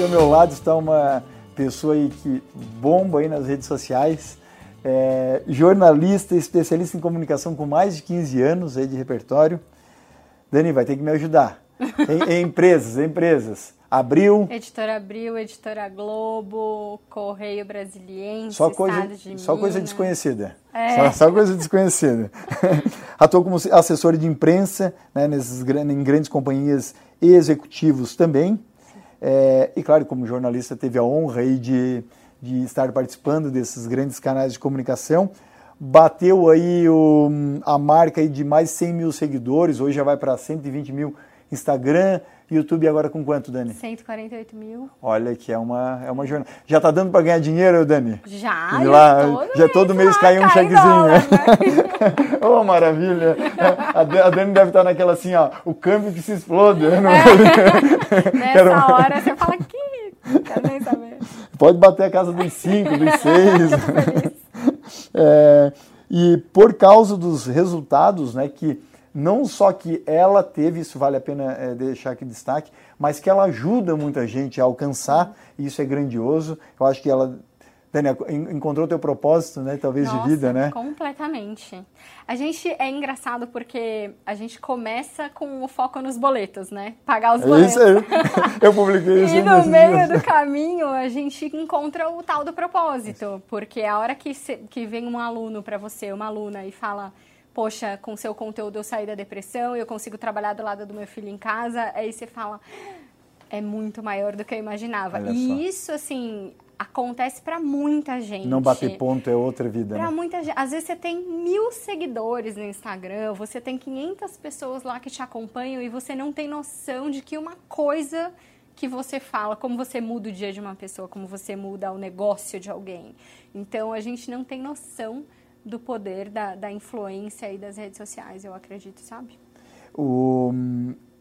Aqui ao meu lado está uma pessoa aí que bomba aí nas redes sociais, é, jornalista, especialista em comunicação com mais de 15 anos aí de repertório. Dani, vai ter que me ajudar. Em, em empresas, empresas. Abril. Editora Abril, Editora Globo, Correio Brasiliense, só coisa, de Só Minas. coisa desconhecida. É. Só, só coisa desconhecida. Atuou como assessor de imprensa né, nesses, em grandes companhias e executivos também. É, e claro, como jornalista, teve a honra aí de, de estar participando desses grandes canais de comunicação. Bateu aí o, a marca aí de mais de 100 mil seguidores, hoje já vai para 120 mil Instagram, YouTube agora com quanto, Dani? 148 mil. Olha que é uma, é uma jornada. Já tá dando para ganhar dinheiro, Dani? Já, E lá, todo já todo mês lá cai um cai chequezinho, dólar, né? oh, maravilha! A Dan- a Dani deve estar naquela assim, ó, o câmbio que se explode. né? Nessa Quero- hora você fala que. Quero nem saber. Pode bater a casa dos cinco, dos seis. Eu tô feliz. É, e por causa dos resultados, né, que não só que ela teve, isso vale a pena é, deixar aqui destaque, mas que ela ajuda muita gente a alcançar, e isso é grandioso. Eu acho que ela, Dani, en- encontrou teu propósito, né, talvez Nossa, de vida, né? Completamente. A gente é engraçado porque a gente começa com o foco nos boletos, né? Pagar os É boletos. isso aí. Eu publiquei isso E no meio dias. do caminho a gente encontra o tal do propósito, porque a hora que, cê- que vem um aluno para você, uma aluna, e fala, poxa, com seu conteúdo eu saí da depressão, eu consigo trabalhar do lado do meu filho em casa, aí você fala, é muito maior do que eu imaginava. E isso, assim, acontece para muita gente. Não bater ponto é outra vida, Pra né? muita gente. Às vezes você tem mil seguidores no Instagram, você tem 500 pessoas lá que te acompanham e você não tem noção de que uma coisa que você fala, como você muda o dia de uma pessoa, como você muda o negócio de alguém. Então a gente não tem noção do poder da, da influência aí das redes sociais, eu acredito, sabe? O-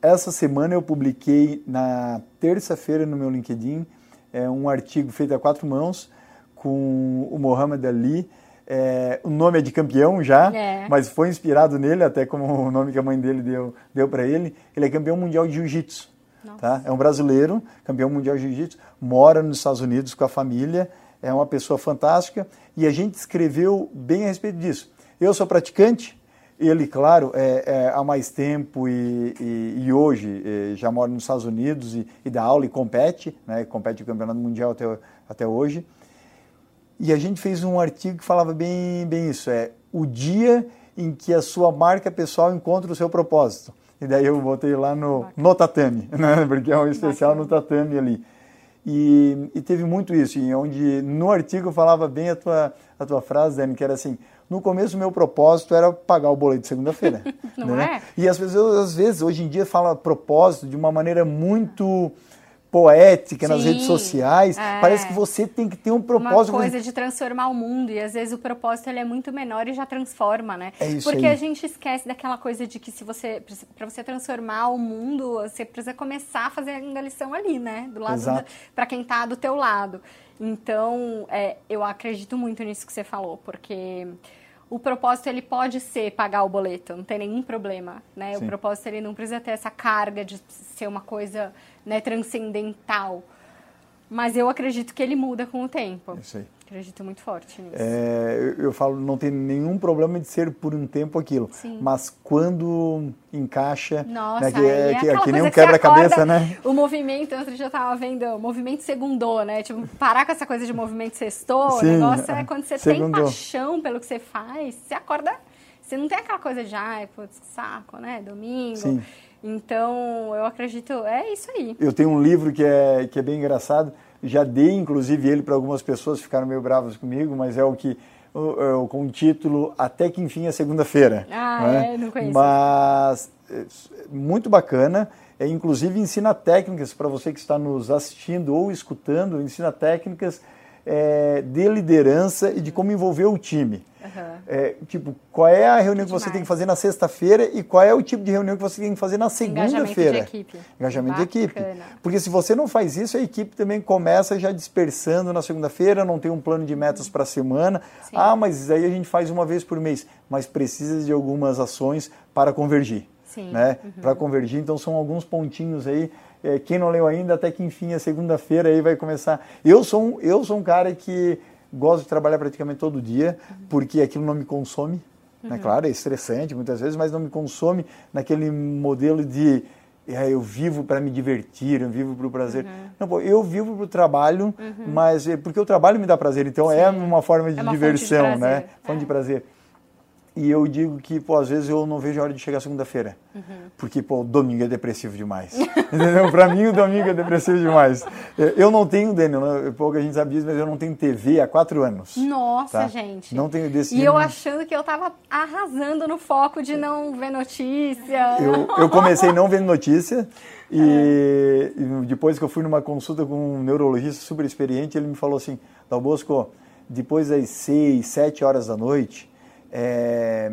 essa semana eu publiquei na terça-feira no meu LinkedIn é, um artigo feito a quatro mãos com o Mohamed Ali. É, o nome é de campeão já, É. mas foi inspirado nele, até como o nome que a mãe dele deu, deu para ele. Ele é campeão mundial de jiu-jitsu. Tá? É um brasileiro, campeão mundial de jiu-jitsu, mora nos Estados Unidos com a família, é uma pessoa fantástica e a gente escreveu bem a respeito disso. Eu sou praticante, ele, claro, é, é, há mais tempo e, e- e hoje eh, já mora nos Estados Unidos e, e dá aula e compete, né, compete o campeonato mundial até, até hoje. E a gente fez um artigo que falava bem, bem isso, é o dia em que a sua marca pessoal encontra o seu propósito. E daí eu botei lá no, no tatame, né? porque é um especial no tatame ali. E, e teve muito isso, e onde no artigo eu falava bem a tua, a tua frase, Dani, que era assim, no começo o meu propósito era pagar o boleto de segunda-feira. Não né? é? E as pessoas, às vezes, hoje em dia, falam propósito de uma maneira muito poética nas Sim, redes sociais. é. Parece que você tem que ter um Uma propósito. coisa de transformar o mundo e às vezes o propósito ele é muito menor e já transforma, né? É isso Porque aí. a gente esquece daquela coisa de que se você para você transformar o mundo, você precisa começar a fazer a lição ali, né? Do lado para quem tá do teu lado. Então, é, eu acredito muito nisso que você falou, porque o propósito ele pode ser pagar o boleto, não tem nenhum problema, né? Sim. O propósito ele não precisa ter essa carga de ser uma coisa, né, transcendental. Mas eu acredito que ele muda com o tempo. Isso aí. Acredito muito forte nisso. É, eu, eu falo, não tem nenhum problema de ser por um tempo aquilo. Sim. Mas quando encaixa, Nossa, né, que, é, é que, aquela que nem um quebra-cabeça, né? O movimento, eu tava vendo, o movimento segundou, né? Tipo, parar com essa coisa de movimento sextou, Sim, o negócio é quando você segundou. tem paixão pelo que você faz, você acorda, você não tem aquela coisa de, ai, putz, saco, né? Domingo. Sim. Então, eu acredito, é isso aí. Eu tenho um livro que é, que é bem engraçado, já dei inclusive ele para algumas pessoas, ficaram meio bravas comigo, mas é o que o- com o título Até que enfim é segunda-feira. Ah, né? é? Não conheço. Mas é, muito bacana, é, inclusive ensina técnicas para você que está nos assistindo ou escutando, ensina técnicas é, de liderança e de como envolver o time. Aham. É, tipo, qual é a reunião que você Demais. tem que fazer na sexta-feira e qual é o tipo de reunião que você tem que fazer na Engajamento segunda-feira? de equipe. Engajamento de equipe. Bacana. Porque se você não faz isso, a equipe também começa já dispersando na segunda-feira, não tem um plano de metas para a semana. Sim. Ah, mas aí a gente faz uma vez por mês. Mas precisa de algumas ações para convergir. né? Uhum. Para convergir. Então são alguns pontinhos aí. É, quem não leu ainda, até que enfim, a segunda-feira aí vai começar. Eu sou, um, eu sou um cara que gosto de trabalhar praticamente todo dia, porque aquilo não me consome. Né? Uhum. Né? Claro, é estressante muitas vezes, mas não me consome naquele modelo de é, eu vivo para me divertir, eu vivo para o prazer. Uhum. Não, pô, eu vivo para o trabalho, uhum. mas é porque o trabalho me dá prazer, então é Sim. é uma forma de é uma diversão, fonte de né? Fonte é. de prazer. E eu digo que, pô, às vezes eu não vejo a hora de chegar segunda-feira. Uhum. Porque, pô, domingo é depressivo demais. Entendeu? Pra mim, o domingo é depressivo demais. Eu não tenho, Daniel, né? pouca gente sabe disso, mas eu não tenho TV há quatro anos. Nossa, tá? gente. Não tenho desse. E eu achando que eu tava arrasando no foco de não ver notícia. Eu, eu comecei não vendo notícia. E, é. e, depois que eu fui numa consulta com um neurologista super experiente, ele me falou assim: Dal Bosco, depois das seis, sete horas da noite, é,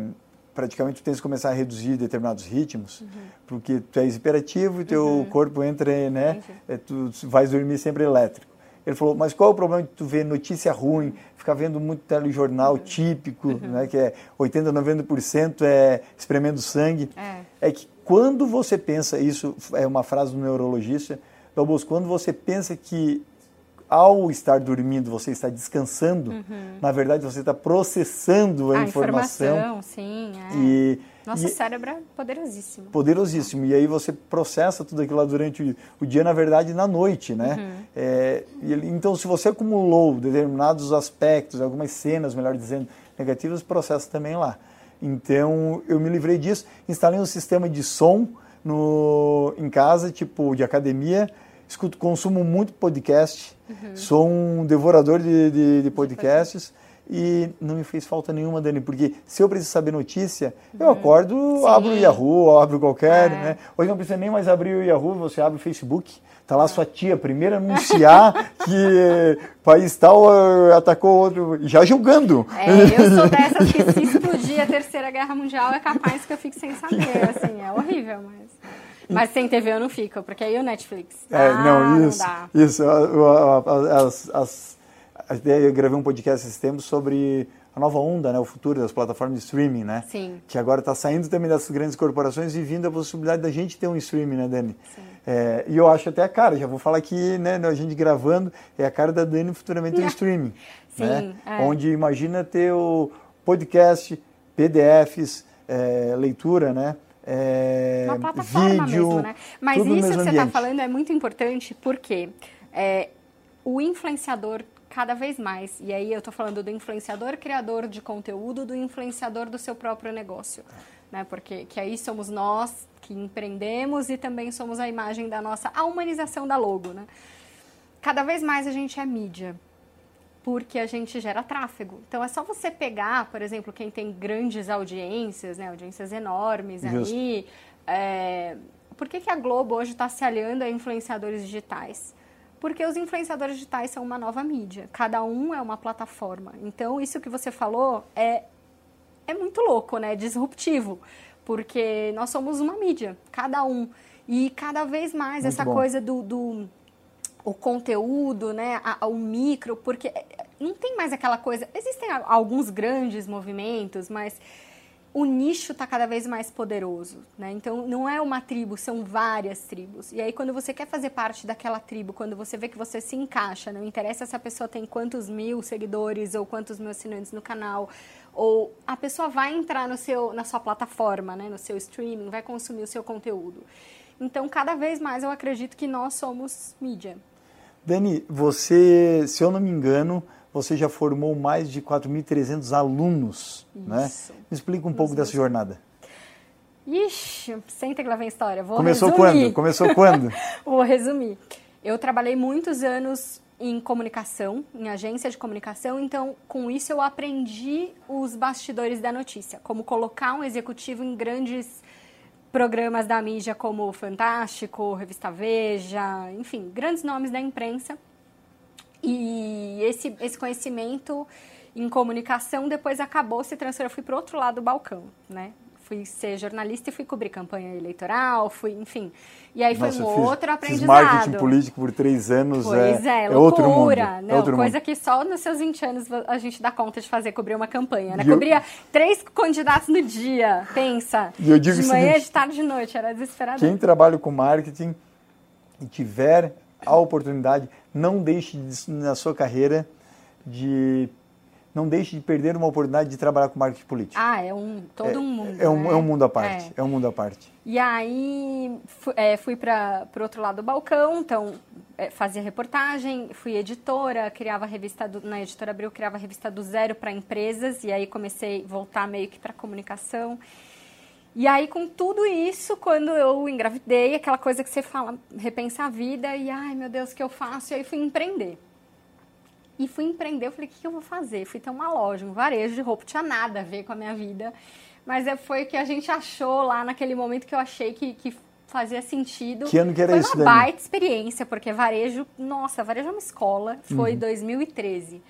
praticamente tu tens que começar a reduzir determinados ritmos, uhum. porque tu és hiperativo e teu uhum. corpo entra, né, é, tu vais dormir sempre elétrico. Ele falou, mas qual é o problema de tu ver notícia ruim, ficar vendo muito telejornal uhum. típico, uhum. né, que é 80, 90% é espremendo sangue? É. é que quando você pensa, isso é uma frase do neurologista, Dalbos, quando você pensa que ao estar dormindo, você está descansando, uhum. na verdade você está processando a, a informação. informação. Sim, é. E, Nosso e, cérebro é poderosíssimo. Poderosíssimo. E aí você processa tudo aquilo lá durante o, o dia, na verdade, na noite, né? Uhum. É, então, se você acumulou determinados aspectos, algumas cenas, melhor dizendo, negativas, processa também lá. Então, eu me livrei disso, instalei um sistema de som no, em casa, tipo de academia, escuto, consumo muito podcast, uhum. sou um devorador de, de, de podcasts e não me fez falta nenhuma, Dani, porque se eu preciso saber notícia, uhum. eu acordo, Sim. abro o Yahoo, abro qualquer, é. né? Hoje não precisa nem mais abrir o Yahoo, você abre o Facebook, tá lá é. sua tia, primeiro anunciar que país tal eh, atacou outro, já julgando. É, eu sou dessas que se explodir a Terceira Guerra Mundial é capaz que eu fique sem saber, assim, é horrível, mas... Mas sem TV eu não fico, porque aí o Netflix. É, ah, não, isso. Não isso. As, as, eu gravei um podcast esses tempos sobre a nova onda, né, o futuro das plataformas de streaming, né? Sim. Que agora está saindo também dessas grandes corporações e vindo a possibilidade da gente ter um streaming, né, Dani? Sim. É, e eu acho até a cara, já vou falar aqui, né, a gente gravando, é a cara da Dani futuramente um streaming. Sim, né? É. Onde imagina ter o podcast, PDFs, é, leitura, né? É, uma plataforma vídeo, mesmo, né? Mas isso que você está falando é muito importante porque é, o influenciador cada vez mais, e aí eu estou falando do influenciador criador de conteúdo, do influenciador do seu próprio negócio, né? Porque que aí somos nós que empreendemos e também somos a imagem da nossa a humanização da logo, né? Cada vez mais a gente é mídia porque a gente gera tráfego. Então é só você pegar, por exemplo, quem tem grandes audiências, né, audiências enormes Justo. aí. É... Por que, que a Globo hoje está se aliando a influenciadores digitais? Porque os influenciadores digitais são uma nova mídia. Cada um é uma plataforma. Então, isso que você falou é, é muito louco, né? Disruptivo. Porque nós somos uma mídia, cada um. E cada vez mais muito essa bom. coisa do, do o conteúdo, né, o micro, porque é, não tem mais aquela coisa. Existem alguns grandes movimentos, mas o nicho está cada vez mais poderoso, né? Então não é uma tribo, são várias tribos. E aí quando você quer fazer parte daquela tribo, quando você vê que você se encaixa, não interessa se a pessoa tem quantos mil seguidores ou quantos mil assinantes no canal, ou a pessoa vai entrar no seu, na sua plataforma, né, no seu streaming, vai consumir o seu conteúdo. Então cada vez mais eu acredito que nós somos mídia. Dani, você, se eu não me engano, você já formou mais de 4.300 alunos, né? Isso. né? Me explica um pouco dessa jornada. Ixi, senta que lá vem a história. Vou Começou resumir. quando? Começou quando? Vou resumir. Eu trabalhei muitos anos em comunicação, em agência de comunicação, então com isso eu aprendi os bastidores da notícia, como colocar um executivo em grandes programas da mídia como Fantástico, Revista Veja, enfim, grandes nomes da imprensa. E esse, esse conhecimento em comunicação depois acabou se transferindo, eu fui para outro lado do balcão, né? Fui ser jornalista e fui cobrir campanha eleitoral, fui, enfim. E aí Nossa, foi um outro aprendizado. Fiz marketing político por três anos. Pois é, é, é outro mundo. loucura. Não, é outro coisa mundo. que só nos seus 20 anos a gente dá conta de fazer, cobrir uma campanha, né? Eu- Cobria três candidatos no dia, pensa. E eu digo de manhã, seguinte, de tarde, de noite, era desesperador. Quem trabalha com marketing e tiver a oportunidade, não deixe de- na sua carreira de não deixe de perder uma oportunidade de trabalhar com marketing político. Ah, é um todo um mundo. é, um, né? é um mundo à parte. É. É. um mundo à parte. E aí fu- é, fui para o outro lado do balcão, então é, fazia reportagem, fui editora, criava a revista do, na editora Abril, criava a revista do zero para empresas, e aí comecei a voltar meio que para comunicação. E aí, com tudo isso, quando eu engravidei, aquela coisa que você fala, repensa a vida, e ai meu Deus, o que eu faço? E aí fui empreender. E fui empreender, eu falei, o que, que eu vou fazer? Fui ter uma loja, um varejo de roupa, tinha nada a ver com a minha vida. Mas é, foi o que a gente achou lá naquele momento que eu achei que, que fazia sentido. Que ano que era foi isso, uma Dani? baita experiência, porque varejo, nossa, varejo é uma escola, foi Uhum. 2013.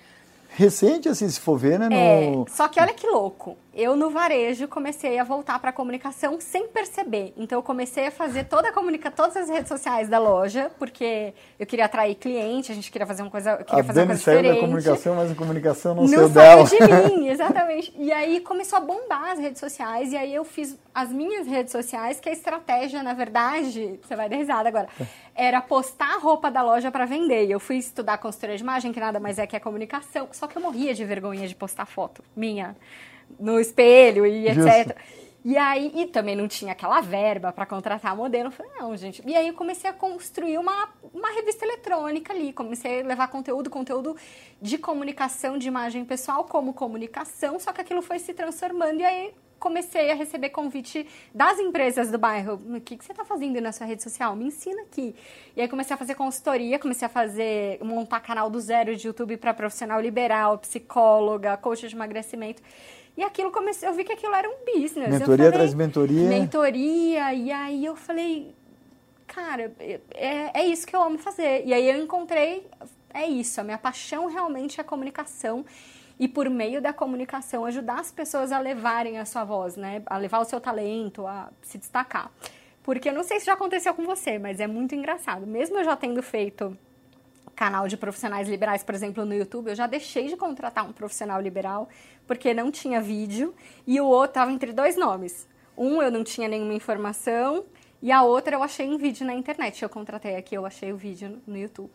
Recente, assim, se for ver, né? É, No... só que olha que louco. Eu no varejo comecei a voltar para a comunicação sem perceber. Então eu comecei a fazer toda a comunica todas as redes sociais da loja, porque eu queria atrair cliente, a gente queria fazer uma coisa, eu queria A fazer uma coisa saiu da diferente. comunicação, mas a comunicação não, Não saiu saiu dela. de mim, exatamente. E aí começou a bombar as redes sociais, e aí eu fiz as minhas redes sociais, que a estratégia, na verdade, você vai dar risada agora, era postar a roupa da loja para vender. E eu fui estudar consultoria de imagem, que nada mais é que a comunicação, só que eu morria de vergonha de postar foto minha no espelho e Justo. etc. E aí, e também não tinha aquela verba para contratar modelo. Eu falei, não, gente. E aí eu comecei a construir uma, uma revista eletrônica ali. Comecei a levar conteúdo, conteúdo de comunicação, de imagem pessoal como comunicação, só que aquilo foi se transformando e aí comecei a receber convite das empresas do bairro. O que, que você está fazendo na sua rede social? Me ensina aqui. E aí comecei a fazer consultoria, comecei a fazer, montar canal do zero de YouTube para profissional liberal, psicóloga, coach de emagrecimento. E aquilo comecei, eu vi que aquilo era um business. Mentoria falei, de mentoria. mentoria, e aí eu falei, cara, é, é isso que eu amo fazer. E aí eu encontrei, é isso, a minha paixão realmente é a comunicação. E por meio da comunicação, ajudar as pessoas a levarem a sua voz, né? A levar o seu talento, a se destacar. Porque eu não sei se já aconteceu com você, mas é muito engraçado. Mesmo eu já tendo feito canal de profissionais liberais, por exemplo, no YouTube, eu já deixei de contratar um profissional liberal porque não tinha vídeo e o outro estava entre dois nomes. Um eu não tinha nenhuma informação e a outra eu achei um vídeo na internet. Eu contratei aqui, eu achei o vídeo no YouTube.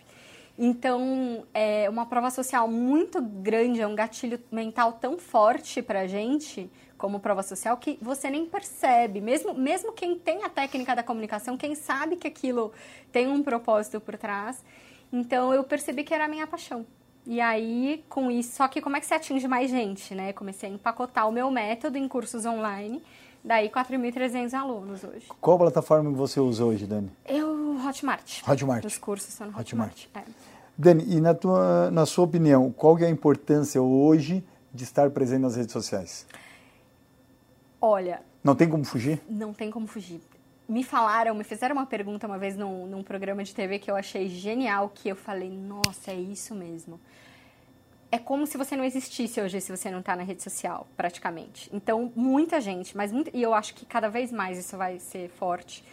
Então, é uma prova social muito grande, é um gatilho mental tão forte pra gente, como prova social, que você nem percebe. Mesmo, mesmo quem tem a técnica da comunicação, quem sabe que aquilo tem um propósito por trás. Então, eu percebi que era a minha paixão. E aí, com isso, só que como é que você atinge mais gente, né? Comecei a empacotar o meu método em cursos online, daí 4.300 alunos hoje. Qual plataforma que você usa hoje, Dani? Eu, Hotmart. Hotmart. Os cursos são no Hotmart. Hotmart. É. Dani, e na, tua, na sua opinião, qual é a importância hoje de estar presente nas redes sociais? Olha, Não tem como fugir? não tem como fugir. Me falaram, me fizeram uma pergunta uma vez num, num programa de TV que eu achei genial, que eu falei, nossa, é isso mesmo. É como se você não existisse hoje se você não está na rede social, praticamente. Então, muita gente, mas muita, e eu acho que cada vez mais isso vai ser forte.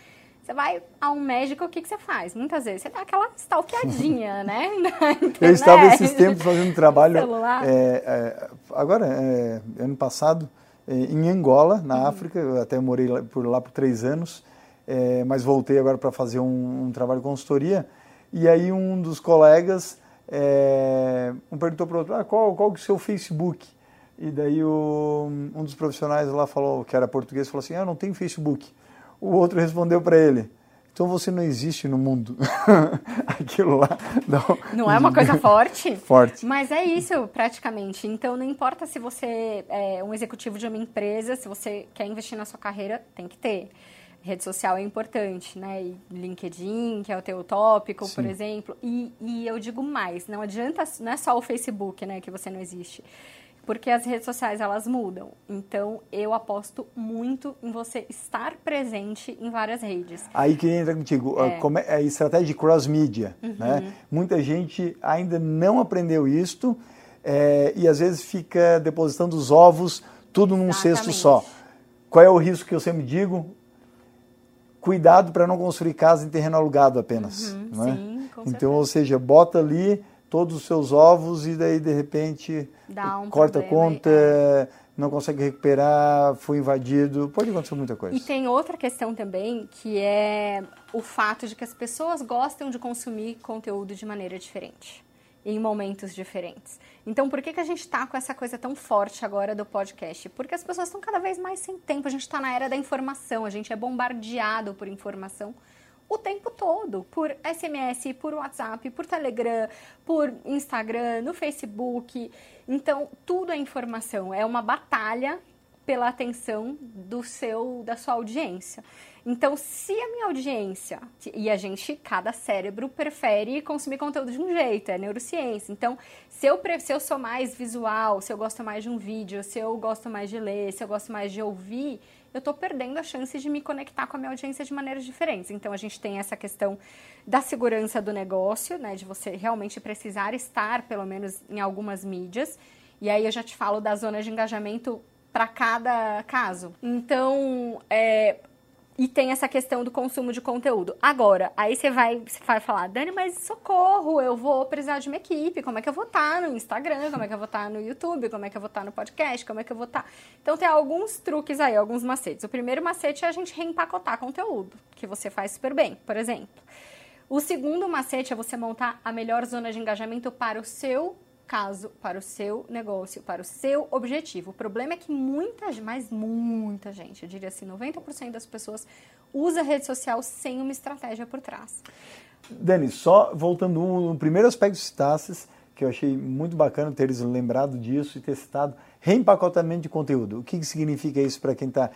Você vai a um médico, o que, que você faz? Muitas vezes você dá aquela stalkeadinha, né? Eu estava esses tempos fazendo trabalho, é, é, agora, é, ano passado, é, em Angola, na Uhum. África, eu até morei lá, por lá por três anos, é, mas voltei agora para fazer um, um trabalho de consultoria, e aí um dos colegas, é, um perguntou para o outro, ah, qual, qual é o seu Facebook? E daí o, um dos profissionais lá falou, que era português, falou assim, ah, não tem Facebook. O outro respondeu para ele, então você não existe no mundo. Aquilo lá. Não, Não é uma coisa forte? Forte. Mas é isso, praticamente. Então, não importa se você é um executivo de uma empresa, se você quer investir na sua carreira, tem que ter. Rede social é importante, né? E LinkedIn, que é o teu tópico, por Sim. exemplo. E, e eu digo mais, não adianta, não é só o Facebook, né, que você não existe. Porque as redes sociais, elas mudam. Então, eu aposto muito em você estar presente em várias redes. Aí que entra contigo, É. como é a estratégia de cross-media. Né? Muita gente ainda não aprendeu isto é, e às vezes fica depositando os ovos tudo num cesto Exatamente. só. qual é o risco que eu sempre digo? Cuidado para não construir casa em terreno alugado apenas. Uhum, não é? sim, com então, ou seja, bota ali todos os seus ovos e daí de repente Dá um corta a problema conta, é. não consegue recuperar, foi invadido, pode acontecer muita coisa. E tem outra questão também, que é o fato de que as pessoas gostam de consumir conteúdo de maneira diferente, em momentos diferentes. Então, por que, que a gente está com essa coisa tão forte agora do podcast? Porque as pessoas estão cada vez mais sem tempo, a gente está na era da informação, a gente é bombardeado por informação o tempo todo, por SMS, por WhatsApp, por Telegram, por Instagram, no Facebook. Então, tudo é informação, é uma batalha pela atenção do seu da sua audiência. Então, se a minha audiência e a gente, cada cérebro prefere consumir conteúdo de um jeito, é neurociência. Então, se eu, se eu sou mais visual, se eu gosto mais de um vídeo, se eu gosto mais de ler, se eu gosto mais de ouvir, eu estou perdendo a chance de me conectar com a minha audiência de maneiras diferentes. Então, a gente tem essa questão da segurança do negócio, né, de você realmente precisar estar, pelo menos, em algumas mídias. E aí eu já te falo da zona de engajamento para cada caso. Então, é, e tem essa questão do consumo de conteúdo. Agora, aí você vai, você vai falar, Dani, mas socorro, eu vou precisar de uma equipe. Como é que eu vou estar no Instagram? Como é que eu vou estar no YouTube? Como é que eu vou estar no podcast? Como é que eu vou estar? Então, tem alguns truques aí, alguns macetes. O primeiro macete é a gente reempacotar conteúdo, que você faz super bem, por exemplo. O segundo macete é você montar a melhor zona de engajamento para o seu caso, para o seu negócio, para o seu objetivo. O problema é que muita, mas muita gente, eu diria assim, 90% das pessoas usa a rede social sem uma estratégia por trás. Dani, só voltando no primeiro aspecto que citasses, que eu achei muito bacana teres lembrado disso e ter citado, reempacotamento de conteúdo. O que significa isso para quem está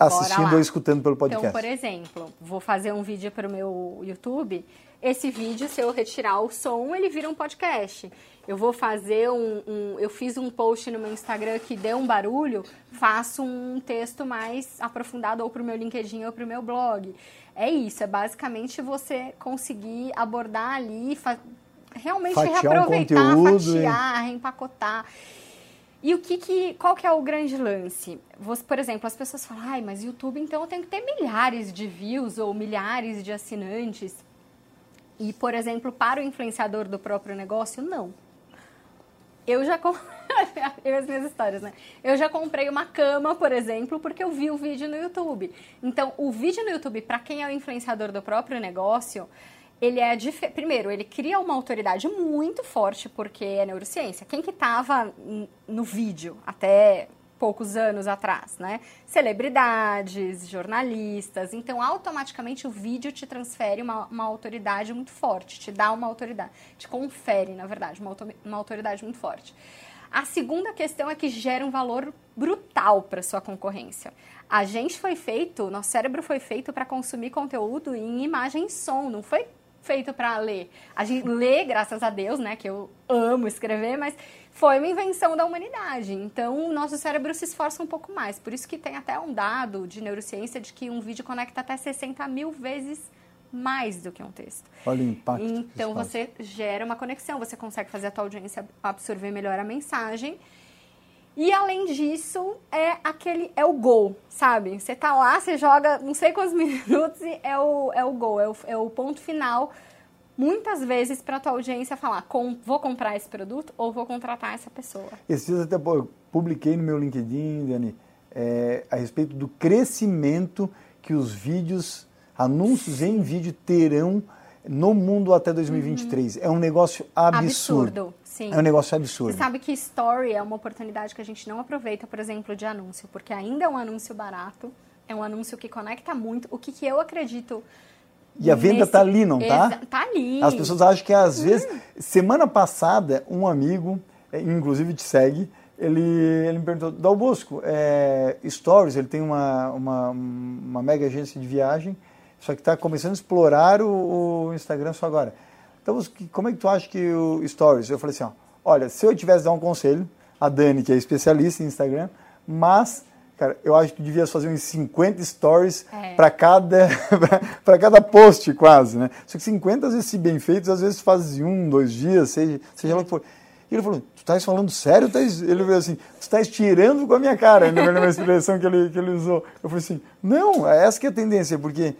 assistindo ou escutando pelo podcast? Então, por exemplo, vou fazer um vídeo para o meu YouTube. Esse vídeo, se eu retirar o som, ele vira um podcast eu vou fazer um, um, Eu fiz um post no meu Instagram que deu um barulho, faço um texto mais aprofundado ou para o meu LinkedIn ou para o meu blog. É isso, é basicamente você conseguir abordar ali, realmente fatiar reaproveitar, um fatiar, reempacotar. E o que, que qual que é o grande lance? Você, por exemplo, as pessoas falam, ai, mas YouTube então tem que ter milhares de views ou milhares de assinantes. E, por exemplo, para o influenciador do próprio negócio, não. Eu já eu as minhas histórias, né? Eu já comprei uma cama, por exemplo, porque eu vi o vídeo no YouTube. Então, o vídeo no YouTube, para quem é o influenciador do próprio negócio, ele é dif... primeiro, ele cria uma autoridade muito forte porque é neurociência. Quem que estava no vídeo até poucos anos atrás, né? Celebridades, jornalistas. Então, automaticamente o vídeo te transfere uma, uma autoridade muito forte, te dá uma autoridade, te confere, na verdade, uma, uma autoridade muito forte. A segunda questão é que gera um valor brutal para sua concorrência. A gente foi feito, nosso cérebro foi feito para consumir conteúdo em imagem e som, não foi feito para ler. A gente lê, graças a Deus, né, que eu amo escrever, mas foi uma invenção da humanidade. Então, o nosso cérebro se esforça um pouco mais. Por isso que tem até um dado de neurociência de que um vídeo conecta até 60 mil vezes mais do que um texto. Olha o impacto. Então, você gera uma conexão, você consegue fazer a tua audiência absorver melhor a mensagem. E além disso, é aquele é o gol, sabe? Você tá lá, você joga não sei quantos minutos e é o, é o gol, é o, é o ponto final muitas vezes para tua audiência falar, com, vou comprar esse produto ou vou contratar essa pessoa. Esses dias até publiquei no meu LinkedIn, Dani, é, a respeito do crescimento que os vídeos, anúncios em vídeo terão no mundo até 2023. Uhum. É um negócio absurdo. Absurdo, sim. É um negócio absurdo. Você sabe que story é uma oportunidade que a gente não aproveita, por exemplo, de anúncio, porque ainda é um anúncio barato, é um anúncio que conecta muito. O que, que eu acredito e a venda está ali, não tá? Tá ali. As pessoas acham que às vezes. Semana passada, um amigo, é, inclusive te segue, ele, ele me perguntou: Dal Bosco, é, Stories, ele tem uma, uma, uma mega agência de viagem, só que está começando a explorar o, o, Instagram só agora. Então, como é que tu acha que o Stories? Eu falei assim: ó, olha, se eu tivesse dar um conselho, a Dani, que é especialista em Instagram, mas Cara, eu acho que tu devias fazer uns 50 stories é. para cada, para cada post, quase, né? Só que 50, às vezes, se bem feitos, às vezes faz um, dois dias, seja, seja lá o que for. E ele falou, tu estás falando sério? Ele falou assim, tu estás tirando com a minha cara, na uma expressão que ele, que ele usou. Eu falei assim, não, é essa que é a tendência, porque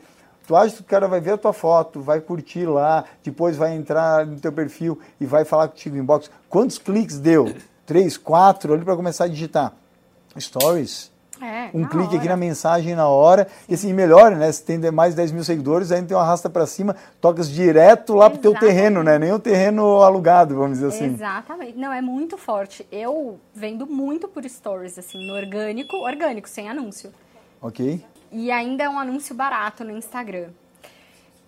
tu acha que o cara vai ver a tua foto, vai curtir lá, depois vai entrar no teu perfil e vai falar contigo em inbox. Quantos cliques deu? Três, quatro, ali para começar a digitar. Stories, é, um clique hora. aqui na mensagem na hora. E assim, melhor, né? Se tem mais de 10 mil seguidores, aí tem uma arrasta para cima, tocas direto lá Exatamente. pro teu terreno, né? Nem o terreno alugado, vamos dizer assim. Exatamente. Não, é muito forte. Eu vendo muito por stories, assim, no orgânico, orgânico, sem anúncio. Ok. E ainda é um anúncio barato no Instagram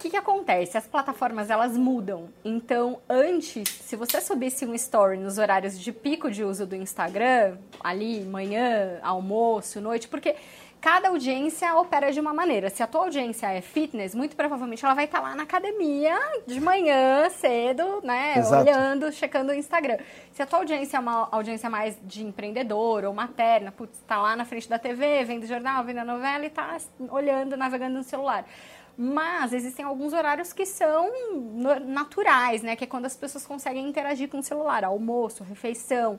que, que acontece? As plataformas elas mudam. Então, antes, se você subisse um story nos horários de pico de uso do Instagram, ali manhã, almoço, noite, porque cada audiência opera de uma maneira. Se a tua audiência é fitness, muito provavelmente ela vai estar lá na academia de manhã, cedo, né? Exato. Olhando, checando o Instagram. Se a tua audiência é uma audiência mais de empreendedor ou materna, putz, tá lá na frente da TV, vendo jornal, vendo a novela e tá olhando, navegando no celular. Mas existem alguns horários que são naturais, né? Que é quando as pessoas conseguem interagir com o celular, almoço, refeição.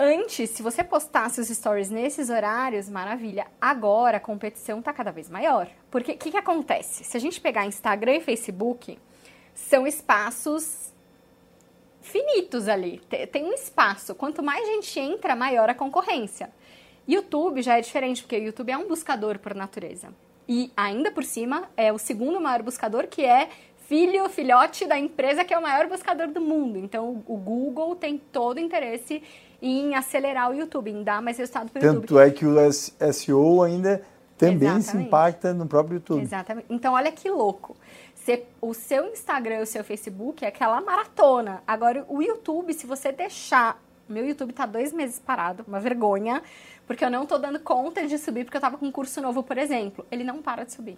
Antes, se você postasse os stories nesses horários, maravilha. Agora a competição está cada vez maior. Porque o que, que acontece? Se a gente pegar Instagram e Facebook, são espaços finitos ali. Tem um espaço. Quanto mais gente entra, maior a concorrência. YouTube já é diferente, porque o YouTube é um buscador por natureza. E ainda por cima, é o segundo maior buscador, que é filho, filhote da empresa que é o maior buscador do mundo. Então, o Google tem todo o interesse em acelerar o YouTube, em dar mais resultado para o YouTube. Tanto é que o SEO ainda também Exatamente. se impacta no próprio YouTube. Exatamente. Então, olha que louco. o seu Instagram e o seu Facebook é aquela maratona. Agora, o YouTube, se você deixar... Meu YouTube está dois meses parado, uma vergonha porque eu não estou dando conta de subir porque eu estava com um curso novo, por exemplo. Ele não para de subir.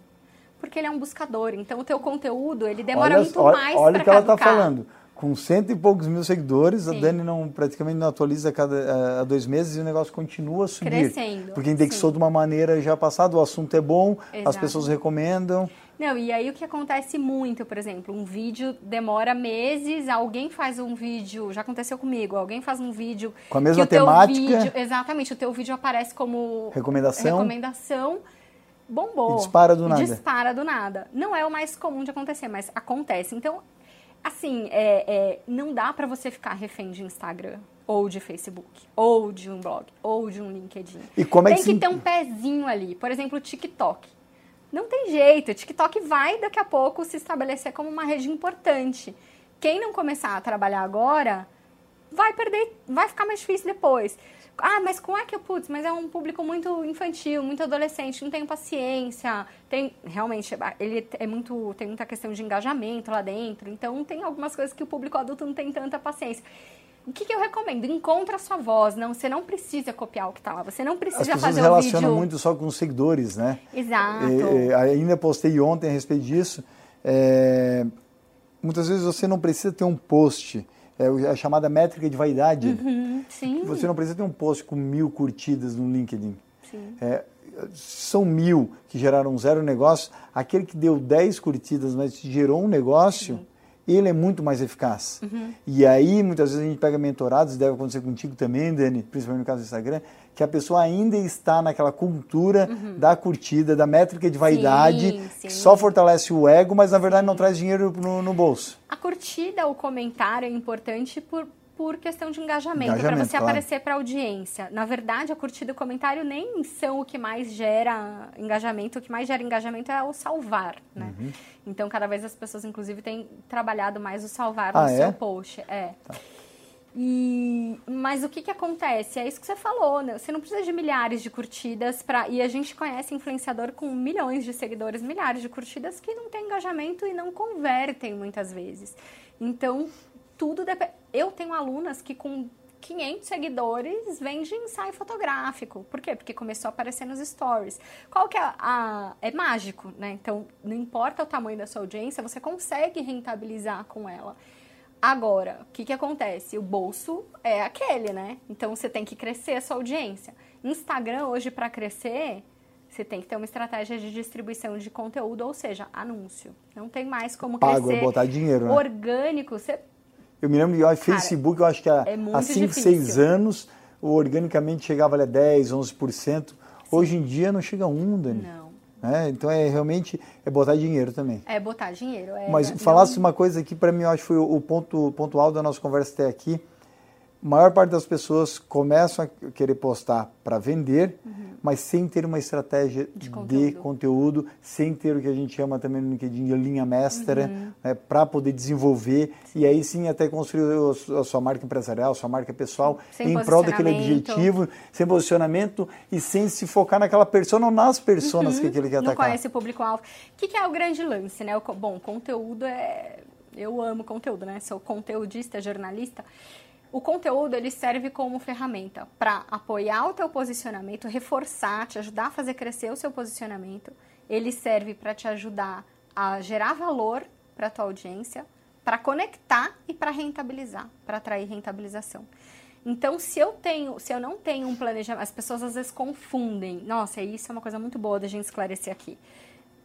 Porque ele é um buscador. Então, o teu conteúdo, ele demora olha, muito olha, mais para Olha o que ela está falando. Com cento e poucos mil seguidores, Sim. a Dani não, praticamente não atualiza cada a dois meses e o negócio continua a subir. Crescendo. Porque indexou Sim. de uma maneira já passada, o assunto é bom, Exato. as pessoas recomendam. Não, e aí o que acontece muito, por exemplo, um vídeo demora meses, alguém faz um vídeo, já aconteceu comigo, alguém faz um vídeo com a mesma temática. Vídeo, exatamente, o teu vídeo aparece como recomendação. Recomendação bombou. E dispara do nada. Dispara do nada. Não é o mais comum de acontecer, mas acontece. Então, assim, é, é não dá para você ficar refém de Instagram ou de Facebook, ou de um blog, ou de um LinkedIn. E como é Tem que, que ter um pezinho ali. Por exemplo, o TikTok. Não tem jeito, o TikTok vai daqui a pouco se estabelecer como uma rede importante. Quem não começar a trabalhar agora vai perder, vai ficar mais difícil depois. Ah, mas como é que eu, putz, mas é um público muito infantil, muito adolescente, não tenho paciência. Tem, realmente, ele é muito, tem muita questão de engajamento lá dentro. Então, tem algumas coisas que o público adulto não tem tanta paciência. O que, que, eu recomendo? Encontra a sua voz. Não, você não precisa copiar o que está lá. Você não precisa fazer o vídeo. As pessoas relacionam muito só com os seguidores, né? Exato. E, ainda postei ontem a respeito disso. É, muitas vezes você não precisa ter um post. É a chamada métrica de vaidade. Uhum, sim. Você não precisa ter um post com mil curtidas no LinkedIn. Sim. É, são mil que geraram zero negócio. Aquele que deu dez curtidas, mas gerou um negócio... Sim ele é muito mais eficaz. Uhum. E aí, muitas vezes a gente pega mentorados, deve acontecer contigo também, Dani, principalmente no caso do Instagram, que a pessoa ainda está naquela cultura uhum. da curtida, da métrica de vaidade, sim, sim. que só fortalece o ego, mas na verdade não traz dinheiro no, no bolso. A curtida, o comentário é importante por, por questão de engajamento, engajamento para você claro. aparecer para a audiência. Na verdade, a curtida e o comentário nem são o que mais gera engajamento, o que mais gera engajamento é o salvar, né? Uhum. Então, cada vez as pessoas, inclusive, têm trabalhado mais o salvar ah, no é? seu post. É. Tá. E, mas o que, que acontece? É isso que você falou, né? Você não precisa de milhares de curtidas para e a gente conhece influenciador com milhões de seguidores, milhares de curtidas que não tem engajamento e não convertem muitas vezes. Então, tudo depende. Eu tenho alunas que com 500 seguidores vende ensaio fotográfico. Por quê? Porque começou a aparecer nos stories. Qual que é a... É mágico, né? Então, não importa o tamanho da sua audiência, você consegue rentabilizar com ela. Agora, o que, que acontece? O bolso é aquele, né? Então, você tem que crescer a sua audiência. Instagram, hoje, para crescer, você tem que ter uma estratégia de distribuição de conteúdo, ou seja, anúncio. Não tem mais como Pago, crescer botar dinheiro, né? orgânico. Você Eu me lembro de Facebook, eu acho que há, é há 5, difícil. 6 anos, o organicamente chegava ali a 10, 11%. Hoje em dia não chega a um, Dani. Não. né? Então é realmente é botar dinheiro também. É botar dinheiro. É, Mas não- falasse uma coisa que para mim eu acho que foi o ponto pontual da nossa conversa até aqui. A maior parte das pessoas começam a querer postar para vender, mas sem ter uma estratégia De de conteúdo. conteúdo. sem ter o que a gente chama também no LinkedIn de linha mestra, para poder desenvolver e aí sim até construir a sua marca empresarial, sua marca pessoal, Sem em prol daquele objetivo, sem posicionamento e sem se focar naquela persona ou nas personas que ele quer Uhum. não atacar. conhece o público-alvo. O que, que é o grande lance, né? O bom, conteúdo é... Eu amo conteúdo, né? Sou conteudista, jornalista. O conteúdo, ele serve como ferramenta para apoiar o teu posicionamento, reforçar, te ajudar a fazer crescer o seu posicionamento. Ele serve para te ajudar a gerar valor para a tua audiência, para conectar e para rentabilizar, para atrair rentabilização. Então, se eu tenho, se eu não tenho um planejamento, as pessoas às vezes confundem. Nossa, isso é uma coisa muito boa da gente esclarecer aqui.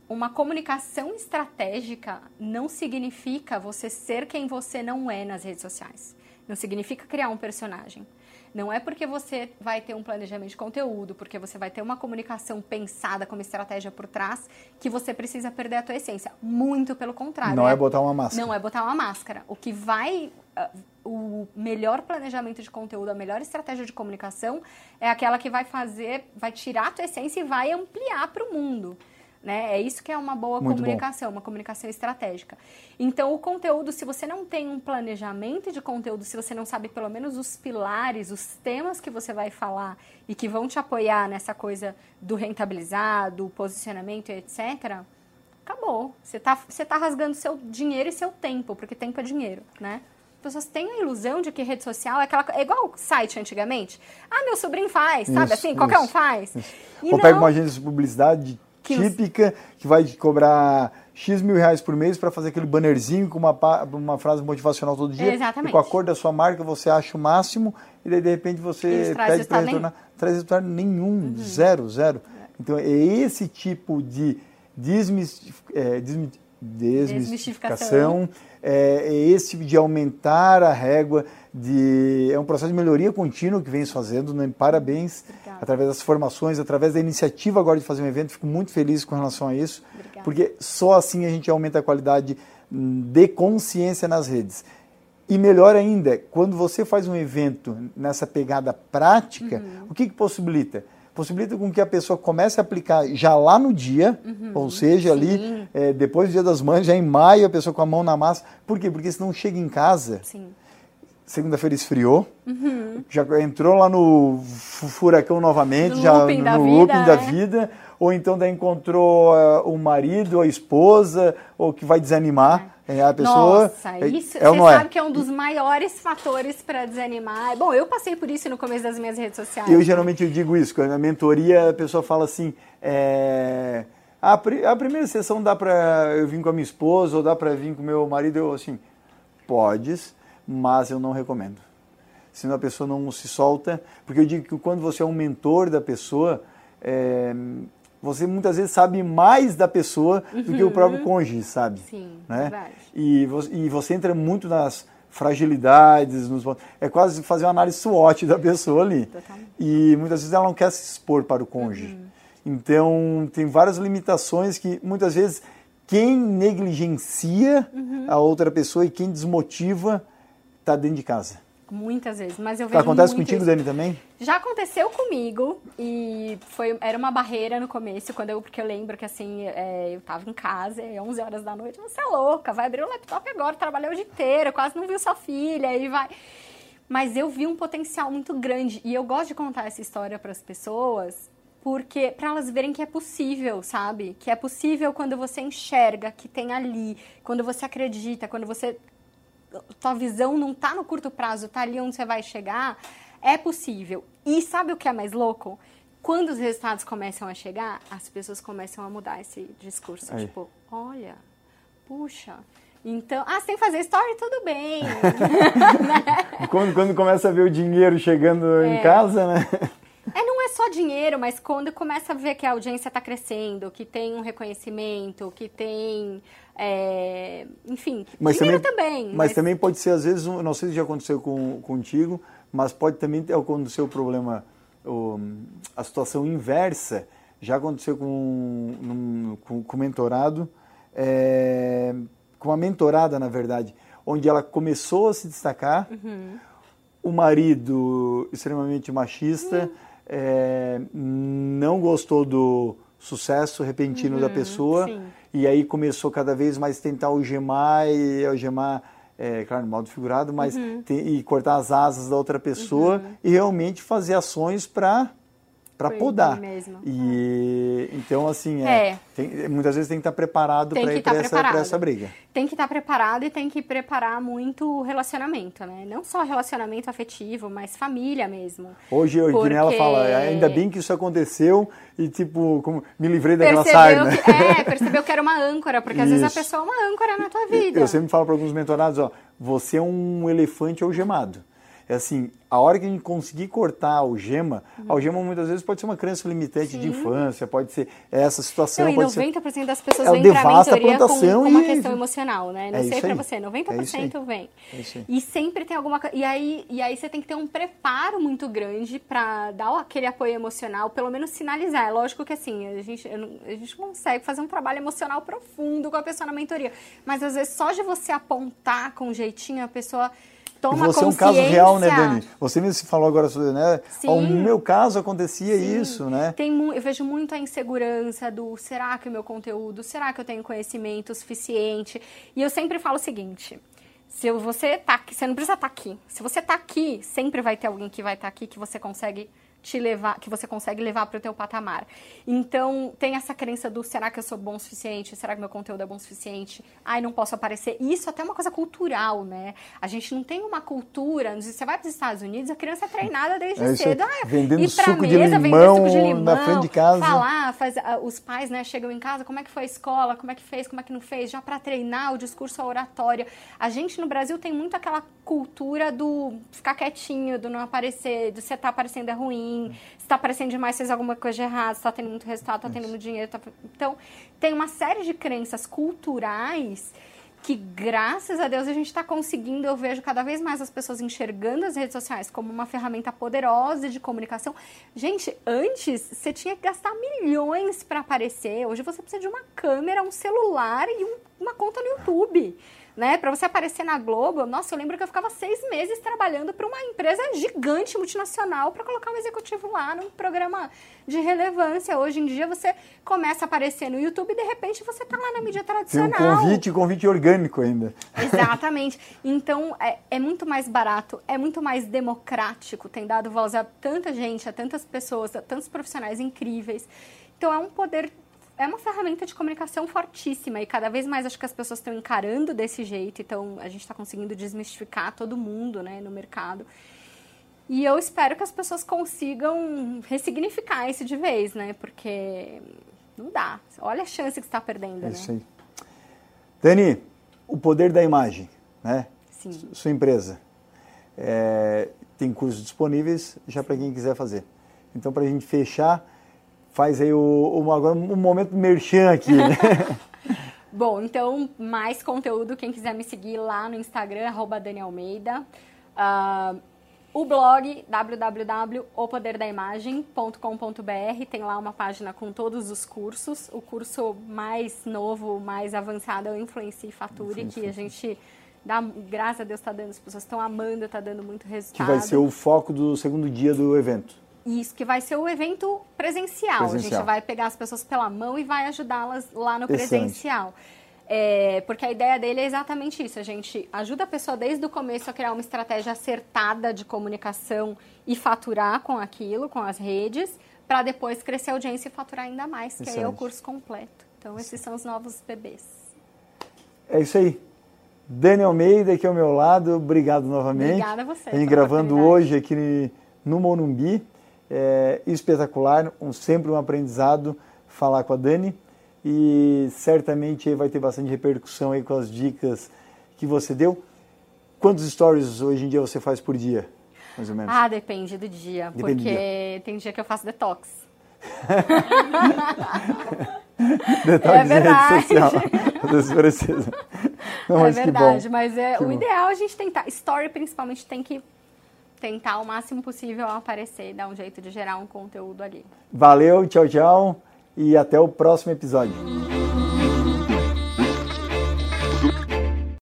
Uma comunicação estratégica não significa você ser quem você não é nas redes sociais. Não significa criar um personagem. Não é porque você vai ter um planejamento de conteúdo, porque você vai ter uma comunicação pensada como estratégia por trás, que você precisa perder a tua essência. Muito pelo contrário. Não é botar uma máscara. Não é botar uma máscara. O que vai. ah, O melhor planejamento de conteúdo, a melhor estratégia de comunicação é aquela que vai fazer, vai tirar a tua essência e vai ampliar para o mundo. Né? É isso que é uma boa Muito bom. comunicação, uma comunicação estratégica. Então, o conteúdo, se você não tem um planejamento de conteúdo, se você não sabe pelo menos os pilares, os temas que você vai falar e que vão te apoiar nessa coisa do rentabilizar, do posicionamento e etc., acabou. Você tá, você tá rasgando seu dinheiro e seu tempo, porque tempo é dinheiro, né? As pessoas têm a ilusão de que rede social é aquela é igual site antigamente. Ah, meu sobrinho faz, sabe? Isso, assim, qualquer um isso, faz. E Ou pega não- uma agência de publicidade típica que vai cobrar X mil reais por mês para fazer aquele bannerzinho com uma, uma frase motivacional todo dia. Exatamente. E com a cor da sua marca você acha o máximo e daí de repente você trazem pede para retornar. Traz resultado nenhum, zero, zero. Então é esse tipo de desmistif- é, desmi- desmistificação, é, é esse tipo de aumentar a régua, de, é um processo de melhoria contínua que vem fazendo, né? parabéns. Através das formações, através da iniciativa agora de fazer um evento, fico muito feliz com relação a isso, Obrigada. porque só assim a gente aumenta a qualidade hum, de consciência nas redes. E melhor ainda, quando você faz um evento nessa pegada prática, Uhum. o que, que possibilita? Possibilita com que a pessoa comece a aplicar já lá no dia, ou seja, ali Uhum. É, depois do Dia das Mães, já em maio, a pessoa com a mão na massa. Por quê? Porque senão chega em casa, Sim. Segunda-feira esfriou, Uhum. já entrou lá no fu- furacão novamente, No já looping da no vida, looping da né? vida, ou então daí encontrou eh, o marido, a esposa, ou que vai desanimar é, a pessoa. Nossa, é, isso é você é? sabe que é um dos maiores fatores para desanimar. Bom, eu passei por isso no começo das minhas redes sociais. Eu geralmente eu digo isso, quando na mentoria a pessoa fala assim, é, a, pri- a primeira sessão dá para eu vir com a minha esposa ou dá para vir com o meu marido, eu assim, podes, mas eu não recomendo. Senão a pessoa não se solta, porque eu digo que quando você é um mentor da pessoa, é, você muitas vezes sabe mais da pessoa do que o próprio cônjuge sabe. Sim, né? verdade. E você, e você entra muito nas fragilidades, nos, é quase fazer uma análise SWOT da pessoa ali. Totalmente. E muitas vezes ela não quer se expor para o cônjuge. Então, tem várias limitações que muitas vezes quem negligencia a outra pessoa e quem desmotiva está dentro de casa. Muitas vezes, mas eu vejo Acontece contigo, isso. Dani, também? Já aconteceu comigo e foi, era uma barreira no começo, quando eu, porque eu lembro que assim, é, eu tava em casa, é 11 horas da noite, você é louca, vai abrir o laptop agora, trabalhei o dia inteiro, quase não viu sua filha, aí vai. Mas eu vi um potencial muito grande e eu gosto de contar essa história para as pessoas porque para elas verem que é possível, sabe? Que é possível quando você enxerga que tem ali, quando você acredita, quando você tua visão não tá no curto prazo, tá ali onde você vai chegar, é possível. E sabe o que é mais louco? Quando os resultados começam a chegar, as pessoas começam a mudar esse discurso. Aí. Tipo, olha, puxa, então, ah, você tem que fazer story, tudo bem. Quando, quando começa a ver o dinheiro chegando É. em casa, né? É, não é só dinheiro, mas quando começa a ver que a audiência está crescendo, que tem um reconhecimento, que tem. É, enfim, mas também, também. Mas, mas, também pode ser, às vezes, não sei se já aconteceu com, contigo, mas pode também acontecer o problema, o, a situação inversa. Já aconteceu com, com, com mentorado, é, com uma mentorada, na verdade, onde ela começou a se destacar. Uhum o marido extremamente machista é, não gostou do sucesso repentino uhum, da pessoa sim. E aí começou cada vez mais tentar algemar e algemar é, claro, no modo figurado, mas uhum. e cortar as asas da outra pessoa uhum. e realmente fazer ações para para podar. Mesmo. E é. então assim, é, é. Tem, muitas vezes tem que estar preparado para ir tá para essa, essa, briga. Tem que estar tá preparado e tem que preparar muito o relacionamento, né? Não só relacionamento afetivo, mas família mesmo. Hoje o Porque... ela fala, ainda bem que isso aconteceu e tipo, como me livrei daquela sarna. Que, é, percebeu que era uma âncora, porque às vezes a pessoa é uma âncora na tua vida. Eu sempre falo para alguns mentorados, ó, você é um elefante algemado é assim, a hora que a gente conseguir cortar a algema, uhum. a algema muitas vezes pode ser uma crença limitante Sim. de infância, pode ser essa situação. Não, e 90% ser... das pessoas vêm para a mentoria com, com, uma questão emocional, né? Não é sei para você, 90% é vem. É e sempre tem alguma coisa. E aí, e aí você tem que ter um preparo muito grande para dar aquele apoio emocional, pelo menos sinalizar. É lógico que assim, a gente, a gente consegue fazer um trabalho emocional profundo com a pessoa na mentoria. Mas às vezes só de você apontar com um jeitinho, a pessoa toma você é um caso real, né, Dani? Você mesmo falou agora sobre, né? Sim. Ao meu caso acontecia Sim. isso, né? Tem, eu vejo muito a insegurança do será que o meu conteúdo, será que eu tenho conhecimento suficiente? E eu sempre falo o seguinte, se você tá aqui, você não precisa estar tá aqui. Se você tá aqui, sempre vai ter alguém que vai estar tá aqui que você consegue te levar, que você consegue levar para o teu patamar. Então, tem essa crença do será que eu sou bom o suficiente? Será que meu conteúdo é bom o suficiente? Ai, não posso aparecer. E isso até é uma coisa cultural, né? A gente não tem uma cultura, você vai para os Estados Unidos, a criança é treinada desde é cedo. Ah, vendendo ir suco mesa, de limão, suco de limão na frente de casa. Falar, faz, uh, os pais, né, chegam em casa, como é que foi a escola, como é que fez, como é que não fez, já para treinar o discurso oratório. A gente no Brasil tem muito aquela cultura do ficar quietinho, do não aparecer, do você estar tá aparecendo é ruim, se está aparecendo demais, fez alguma coisa de errado, está tendo muito resultado, está tendo muito dinheiro. Tá... Então, tem uma série de crenças culturais que, graças a Deus, a gente está conseguindo. Eu vejo cada vez mais as pessoas enxergando as redes sociais como uma ferramenta poderosa de comunicação. Gente, antes você tinha que gastar milhões para aparecer. Hoje você precisa de uma câmera, um celular e um, uma conta no YouTube né? Para você aparecer na Globo, nossa, eu lembro que eu ficava seis meses trabalhando para uma empresa gigante multinacional para colocar um executivo lá num programa de relevância. Hoje em dia você começa a aparecer no YouTube e de repente você está lá na mídia tradicional. Tem um convite, convite orgânico ainda. Exatamente. Então é, é muito mais barato, é muito mais democrático, tem dado voz a tanta gente, a tantas pessoas, a tantos profissionais incríveis. Então é um poder é uma ferramenta de comunicação fortíssima e cada vez mais acho que as pessoas estão encarando desse jeito, então a gente está conseguindo desmistificar todo mundo né, no mercado. E eu espero que as pessoas consigam ressignificar isso de vez, né? Porque não dá. Olha a chance que está perdendo, é né? Isso aí. Dani, o poder da imagem, né? Sim. Sua empresa. É, tem cursos disponíveis já para quem quiser fazer. Então, para a gente fechar, faz aí o, o, agora um momento merchan aqui, né? Bom, então, mais conteúdo, quem quiser me seguir lá no Instagram, arroba Dani Almeida. Uh, o blog www.opoderdaimagem.com.br tem lá uma página com todos os cursos. O curso mais novo, mais avançado é o Influencie Fature, que a gente dá, graças a Deus está dando, as pessoas estão amando, está dando muito resultado. Que vai ser o foco do segundo dia do evento. Isso, que vai ser o evento presencial. presencial. A gente vai pegar as pessoas pela mão e vai ajudá-las lá no presencial. É, porque a ideia dele é exatamente isso. A gente ajuda a pessoa desde o começo a criar uma estratégia acertada de comunicação e faturar com aquilo, com as redes, para depois crescer a audiência e faturar ainda mais, que Excelente. aí é o curso completo. Então, esses são os novos bebês. É isso aí. Daniel Almeida aqui ao meu lado, obrigado novamente. Obrigada a você. A gente gravando hoje aqui no Monumbi é espetacular, um, sempre um aprendizado falar com a Dani e certamente vai ter bastante repercussão aí com as dicas que você deu. Quantos stories hoje em dia você faz por dia? mais ou menos? Ah, depende do dia. Depende do porque tem dia que eu faço detox. Detox É de verdade. rede social. Precisa. Não, é mas verdade, mas é, o ideal é a gente tentar. Story, principalmente, tem que tentar o máximo possível aparecer, dar um jeito de gerar um conteúdo ali. Valeu, tchau, tchau. E até o próximo episódio.